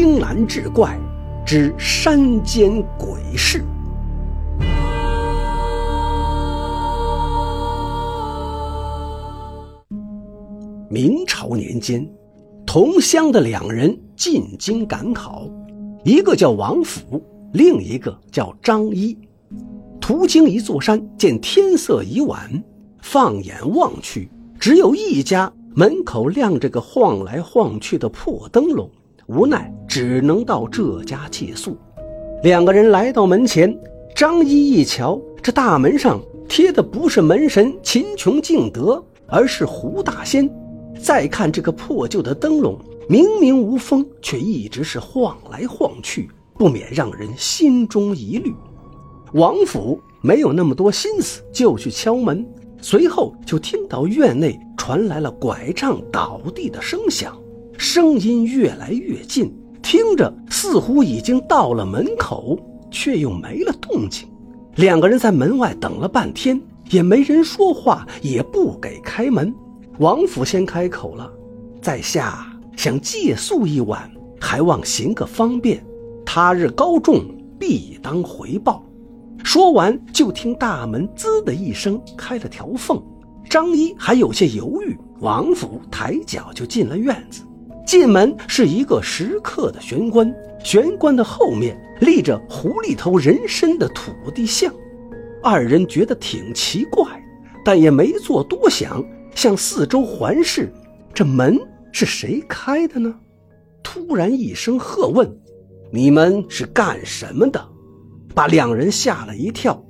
青蓝志怪之山间鬼事。明朝年间，同乡的两人进京赶考，一个叫王府，另一个叫张一。途经一座山，见天色已晚，放眼望去，只有一家门口亮着个晃来晃去的破灯笼，无奈只能到这家借宿。两个人来到门前，张一一瞧，这大门上贴的不是门神秦琼敬德，而是胡大仙。再看这个破旧的灯笼，明明无风，却一直是晃来晃去，不免让人心中疑虑。王府没有那么多心思，就去敲门。随后就听到院内传来了拐杖倒地的声响，声音越来越近，听着似乎已经到了门口，却又没了动静。两个人在门外等了半天，也没人说话，也不给开门。王府先开口了：“在下想借宿一晚，还望行个方便。他日高中，必当回报。”说完，就听大门“滋”的一声开了条缝。张一还有些犹豫，王府抬脚就进了院子。进门是一个石刻的玄关，玄关的后面立着狐狸头人身的土地像。二人觉得挺奇怪，但也没做多想。向四周环视，这门是谁开的呢？突然一声喝问：“你们是干什么的？”把两人吓了一跳。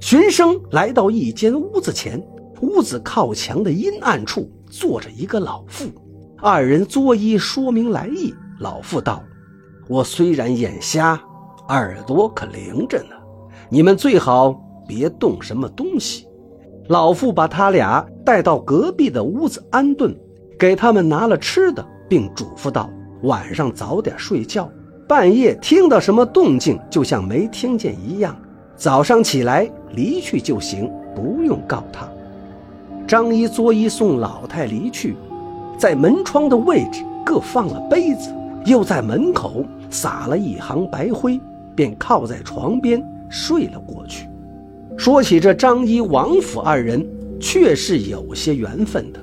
循声来到一间屋子前，屋子靠墙的阴暗处坐着一个老妇。二人作揖说明来意。老妇道：“我虽然眼瞎，耳朵可灵着呢。你们最好别动什么东西。”老妇把他俩带到隔壁的屋子安顿，给他们拿了吃的，并嘱咐道：“晚上早点睡觉，半夜听到什么动静，就像没听见一样。早上起来离去就行，不用告他。”张一作揖送老太离去，在门窗的位置各放了杯子，又在门口撒了一行白灰，便靠在床边睡了过去。说起这张一、王府二人，确是有些缘分的。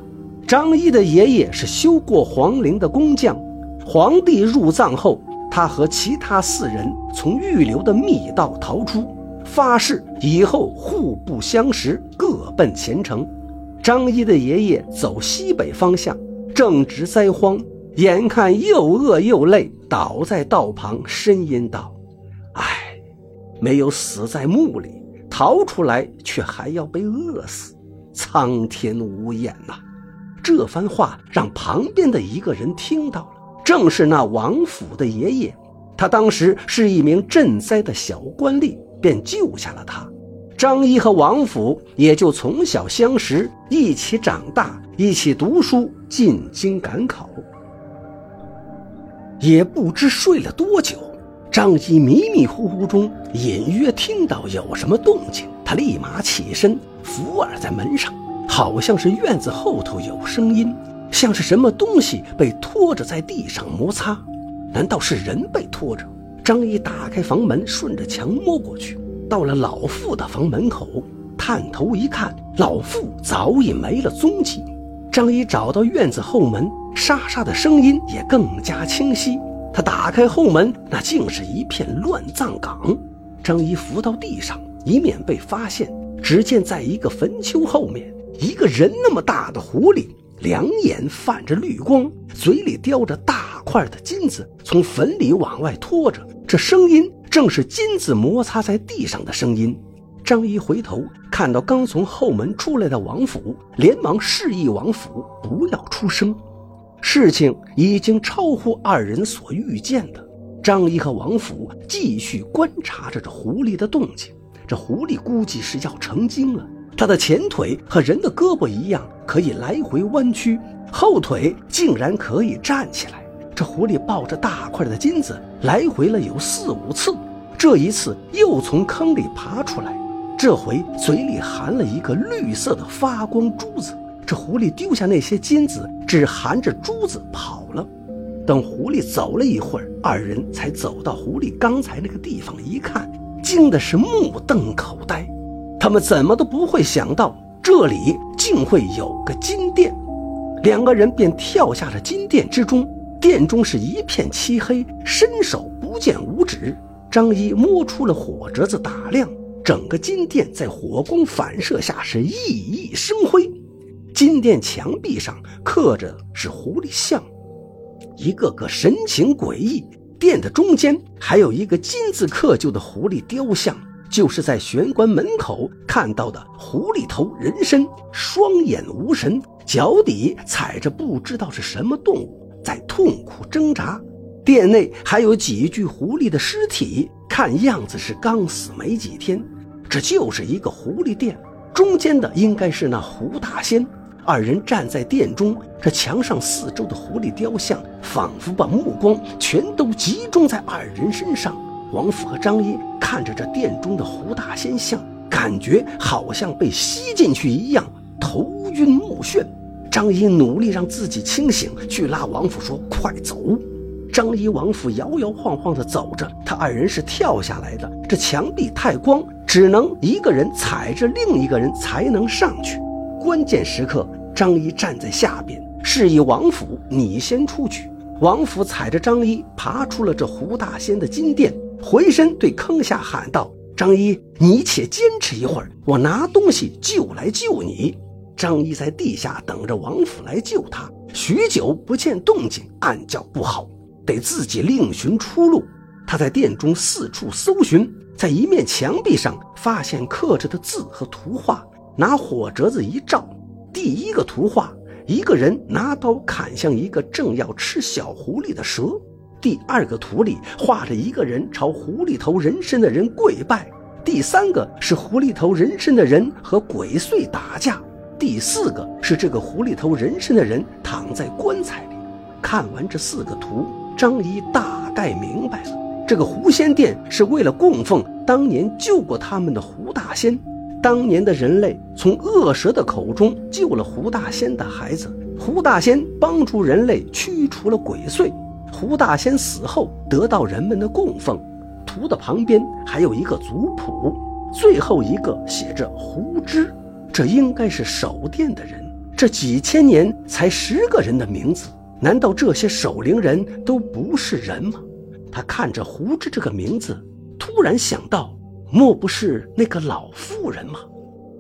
张一的爷爷是修过皇陵的工匠，皇帝入葬后，他和其他四人从预留的密道逃出，发誓以后互不相识，各奔前程。张一的爷爷走西北方向，正值灾荒，眼看又饿又累，倒在道旁，呻吟道：“唉，没有死在墓里。”逃出来却还要被饿死，苍天无眼呐！这番话让旁边的一个人听到了，正是那王府的爷爷。他当时是一名赈灾的小官吏，便救下了他。张一和王府也就从小相识，一起长大，一起读书，进京赶考。也不知睡了多久。张一迷迷糊糊中隐约听到有什么动静，他立马起身伏耳在门上，好像是院子后头有声音，像是什么东西被拖着在地上摩擦。难道是人被拖着？张一打开房门，顺着墙摸过去，到了老妇的房门口，探头一看，老妇早已没了踪迹。张一找到院子后门，沙沙的声音也更加清晰。他打开后门，那竟是一片乱葬岗。张一伏到地上，以免被发现。只见在一个坟丘后面，一个人那么大的狐狸，两眼泛着绿光，嘴里叼着大块的金子，从坟里往外拖着。这声音正是金子摩擦在地上的声音。张一回头看到刚从后门出来的王府，连忙示意王府不要出声。事情已经超乎二人所预见的。张一和王府继续观察着这狐狸的动静。这狐狸估计是要成精了。它的前腿和人的胳膊一样，可以来回弯曲；后腿竟然可以站起来。这狐狸抱着大块的金子，来回了有四五次。这一次又从坑里爬出来，这回嘴里含了一个绿色的发光珠子。这狐狸丢下那些金子，只含着珠子跑了。等狐狸走了一会儿，二人才走到狐狸刚才那个地方，一看，惊的是目瞪口呆。他们怎么都不会想到，这里竟会有个金殿。两个人便跳下了金殿之中，殿中是一片漆黑，伸手不见五指。张一摸出了火折子，打量整个金殿，在火光反射下是熠熠生辉。金殿墙壁上刻着是狐狸像，一个个神情诡异。殿的中间还有一个金字刻就的狐狸雕像。就是在玄关门口看到的狐狸头人身，双眼无神，脚底踩着不知道是什么动物在痛苦挣扎。殿内还有几具狐狸的尸体，看样子是刚死没几天。这就是一个狐狸殿，中间的应该是那胡大仙。二人站在殿中，这墙上四周的狐狸雕像仿佛把目光全都集中在二人身上。王府和张一看着这殿中的胡大仙像，感觉好像被吸进去一样，头晕目眩。张一努力让自己清醒，去拉王府说：“快走！”张一、王府摇摇晃晃地走着，他二人是跳下来的。这墙壁太光，只能一个人踩着另一个人才能上去。关键时刻，张一站在下边，示意王府：“你先出去。”王府踩着张一爬出了这胡大仙的金殿。回身对坑下喊道：“张一，你且坚持一会儿，我拿东西就来救你。”张一在地下等着王府来救他，许久不见动静，暗叫不好，得自己另寻出路。他在殿中四处搜寻，在一面墙壁上发现刻着的字和图画，拿火折子一照，第一个图画，一个人拿刀砍向一个正要吃小狐狸的蛇。第二个图里画着一个人朝狐狸头人身的人跪拜，第三个是狐狸头人身的人和鬼祟打架，第四个是这个狐狸头人身的人躺在棺材里。看完这四个图，张仪大概明白了，这个狐仙殿是为了供奉当年救过他们的胡大仙。当年的人类从恶蛇的口中救了胡大仙的孩子，胡大仙帮助人类驱除了鬼祟。胡大仙死后得到人们的供奉，图的旁边还有一个族谱，最后一个写着胡之，这应该是守殿的人。这几千年才十个人的名字，难道这些守灵人都不是人吗？他看着胡之这个名字，突然想到，莫不是那个老妇人吗？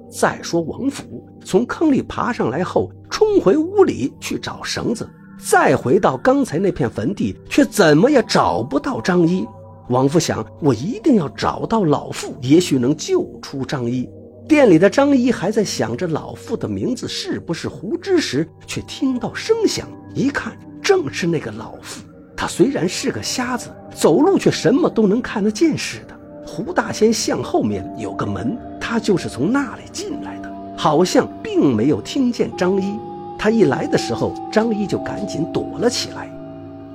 再说王府从坑里爬上来后，冲回屋里去找绳子。再回到刚才那片坟地，却怎么也找不到张一。王府想，我一定要找到老妇，也许能救出张一。店里的张一还在想着老妇的名字是不是胡之时，却听到声响，一看正是那个老妇。他虽然是个瞎子，走路却什么都能看得见似的。胡大仙像后面有个门，他就是从那里进来的，好像并没有听见张一。他一来的时候，张一就赶紧躲了起来。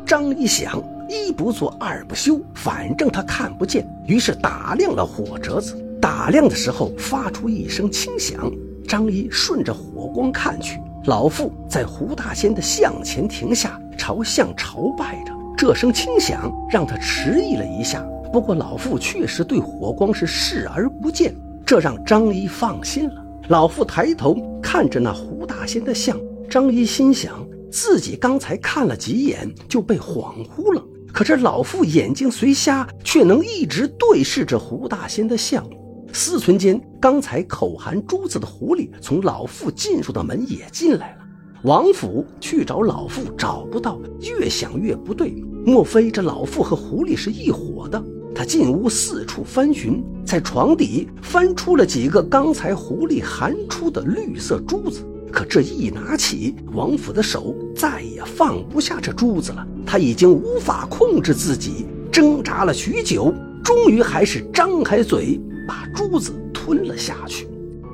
张一想，一不做二不休，反正他看不见，于是打亮了火折子。打亮的时候，发出一声轻响。张一顺着火光看去，老妇在胡大仙的像前停下，朝向朝拜着。这声轻响让他迟疑了一下，不过老妇确实对火光是视而不见，这让张一放心了。老妇抬头看着那胡大仙的像。张一心想，自己刚才看了几眼就被恍惚了。可这老妇眼睛虽瞎，却能一直对视着胡大仙的像。思忖间，刚才口含珠子的狐狸从老妇进入的门也进来了。王府去找老妇，找不到，越想越不对。莫非这老妇和狐狸是一伙的？他进屋四处翻寻，在床底翻出了几个刚才狐狸含出的绿色珠子。可这一拿起，王府的手再也放不下这珠子了。他已经无法控制自己，挣扎了许久，终于还是张开嘴把珠子吞了下去。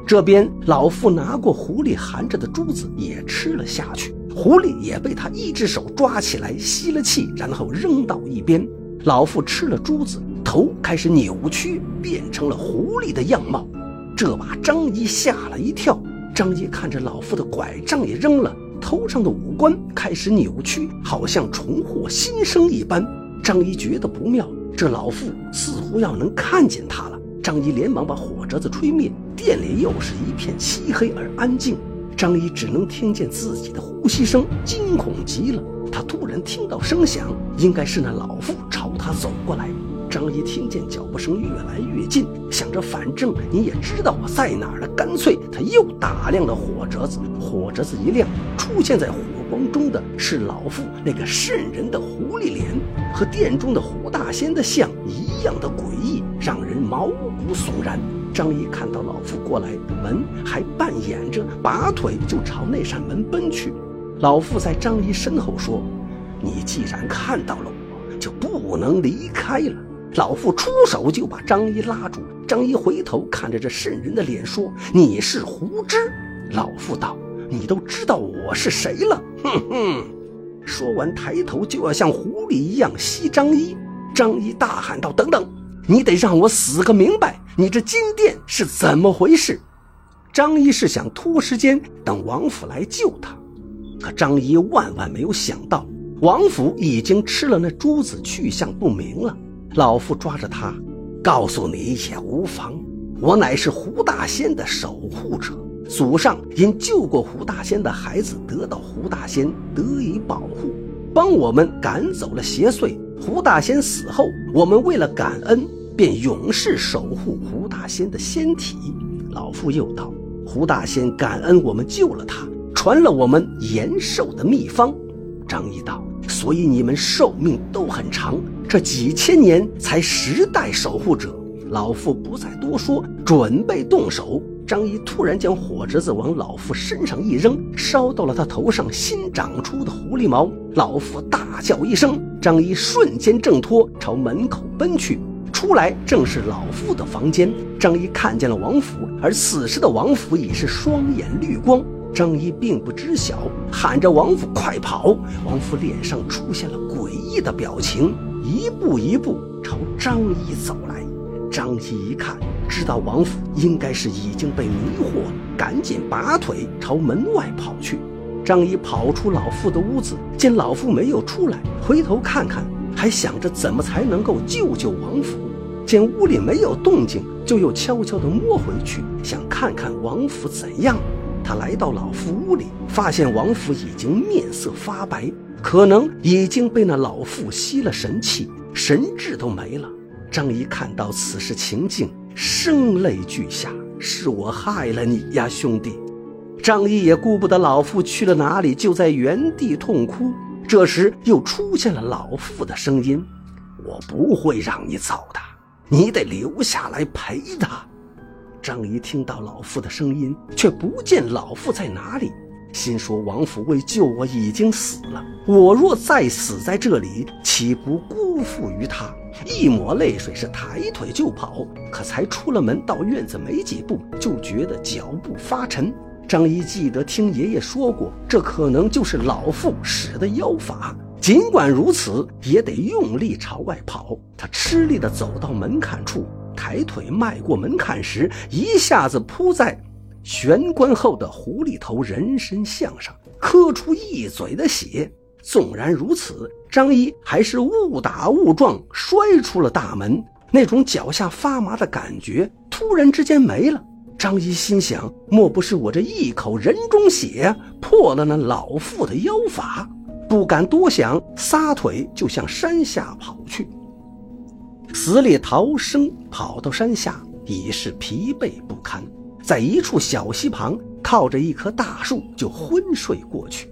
这边老妇拿过狐狸含着的珠子也吃了下去，狐狸也被他一只手抓起来吸了气，然后扔到一边。老妇吃了珠子，头开始扭曲，变成了狐狸的样貌。这把张一吓了一跳。张一看着老妇的拐杖也扔了，头上的五官开始扭曲，好像重获新生一般。张仪觉得不妙，这老妇似乎要能看见他了。张仪连忙把火折子吹灭，店里又是一片漆黑而安静。张仪只能听见自己的呼吸声，惊恐极了。他突然听到声响，应该是那老妇朝他走过来。张仪听见脚步声越来越近，想着反正你也知道我在哪儿了，干脆他又打亮了火折子。火折子一亮，出现在火光中的是老妇那个瘆人的狐狸脸，和店中的胡大仙的像一样的诡异，让人毛骨悚然。张仪看到老妇过来，门还半掩着，拔腿就朝那扇门奔去。老妇在张仪身后说：“你既然看到了我，就不能离开了。”老妇出手就把张仪拉住。张仪回头看着这瘆人的脸说：“你是胡知。”老妇道：“你都知道我是谁了？”哼哼。说完抬头就要像狐狸一样吸张仪。张仪大喊道：“等等！”你得让我死个明白！你这金殿是怎么回事？张一是想拖时间等王府来救他，可张一万万没有想到，王府已经吃了那珠子，去向不明了。老妇抓着他，告诉你也无妨。我乃是胡大仙的守护者，祖上因救过胡大仙的孩子，得到胡大仙得以保护，帮我们赶走了邪祟。胡大仙死后，我们为了感恩，便永世守护胡大仙的仙体。老妇又道：“胡大仙感恩我们救了他，传了我们延寿的秘方。”张仪道：“所以你们寿命都很长，这几千年才十代守护者。”老妇不再多说，准备动手。张一突然将火折子往老妇身上一扔，烧到了他头上新长出的狐狸毛。老妇大叫一声，张一瞬间挣脱，朝门口奔去。出来正是老妇的房间。张一看见了王府，而此时的王府已是双眼绿光。张一并不知晓，喊着王府快跑！王府脸上出现了诡异的表情，一步一步朝张一走来。张仪一看。知道王府应该是已经被迷惑了，赶紧拔腿朝门外跑去。张仪跑出老妇的屋子，见老妇没有出来，回头看看，还想着怎么才能够救救王府。见屋里没有动静，就又悄悄地摸回去，想看看王府怎样。他来到老妇屋里，发现王府已经面色发白，可能已经被那老妇吸了神气，神智都没了。张仪看到此时情境。声泪俱下，是我害了你呀，兄弟！张仪也顾不得老妇去了哪里，就在原地痛哭。这时又出现了老妇的声音：“我不会让你走的，你得留下来陪他。”张仪听到老妇的声音，却不见老妇在哪里，心说：“王府为救我已经死了，我若再死在这里，岂不辜负于他？”一抹泪水，是抬腿就跑。可才出了门，到院子没几步，就觉得脚步发沉。张一记得听爷爷说过，这可能就是老妇使的妖法。尽管如此，也得用力朝外跑。他吃力地走到门槛处，抬腿迈过门槛时，一下子扑在玄关后的狐狸头人身像上，磕出一嘴的血。纵然如此，张一还是误打误撞摔出了大门。那种脚下发麻的感觉突然之间没了。张一心想：莫不是我这一口人中血破了那老妇的妖法？不敢多想，撒腿就向山下跑去。死里逃生，跑到山下已是疲惫不堪，在一处小溪旁靠着一棵大树就昏睡过去。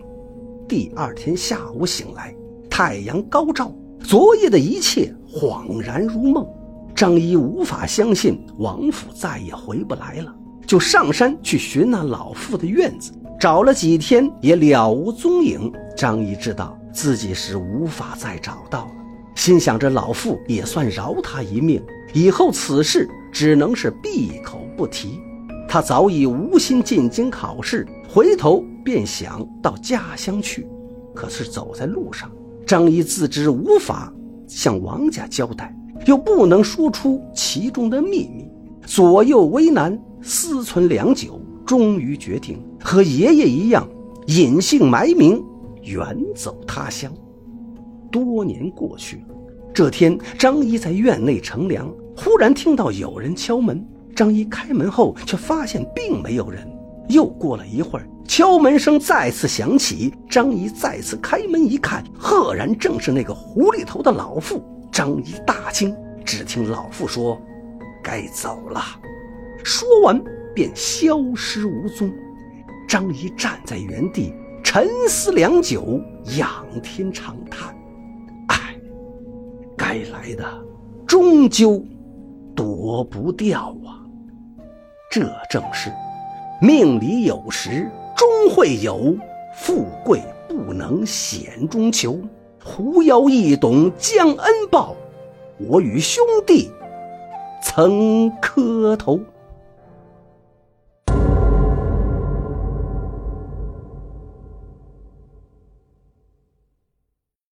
第二天下午醒来，太阳高照，昨夜的一切恍然如梦。张仪无法相信王府再也回不来了，就上山去寻那老妇的院子，找了几天也了无踪影。张仪知道自己是无法再找到了，心想着老妇也算饶他一命，以后此事只能是闭口不提。他早已无心进京考试。回头便想到家乡去，可是走在路上，张仪自知无法向王家交代，又不能说出其中的秘密，左右为难，思忖良久，终于决定和爷爷一样，隐姓埋名，远走他乡。多年过去了，这天，张一在院内乘凉，忽然听到有人敲门。张一开门后，却发现并没有人。又过了一会儿，敲门声再次响起。张一再次开门一看，赫然正是那个狐狸头的老妇。张一大惊，只听老妇说：“该走了。”说完便消失无踪。张一站在原地沉思良久，仰天长叹：“唉，该来的终究躲不掉啊！这正是。”命里有时终会有，富贵不能险中求。狐妖亦懂将恩报，我与兄弟曾磕头。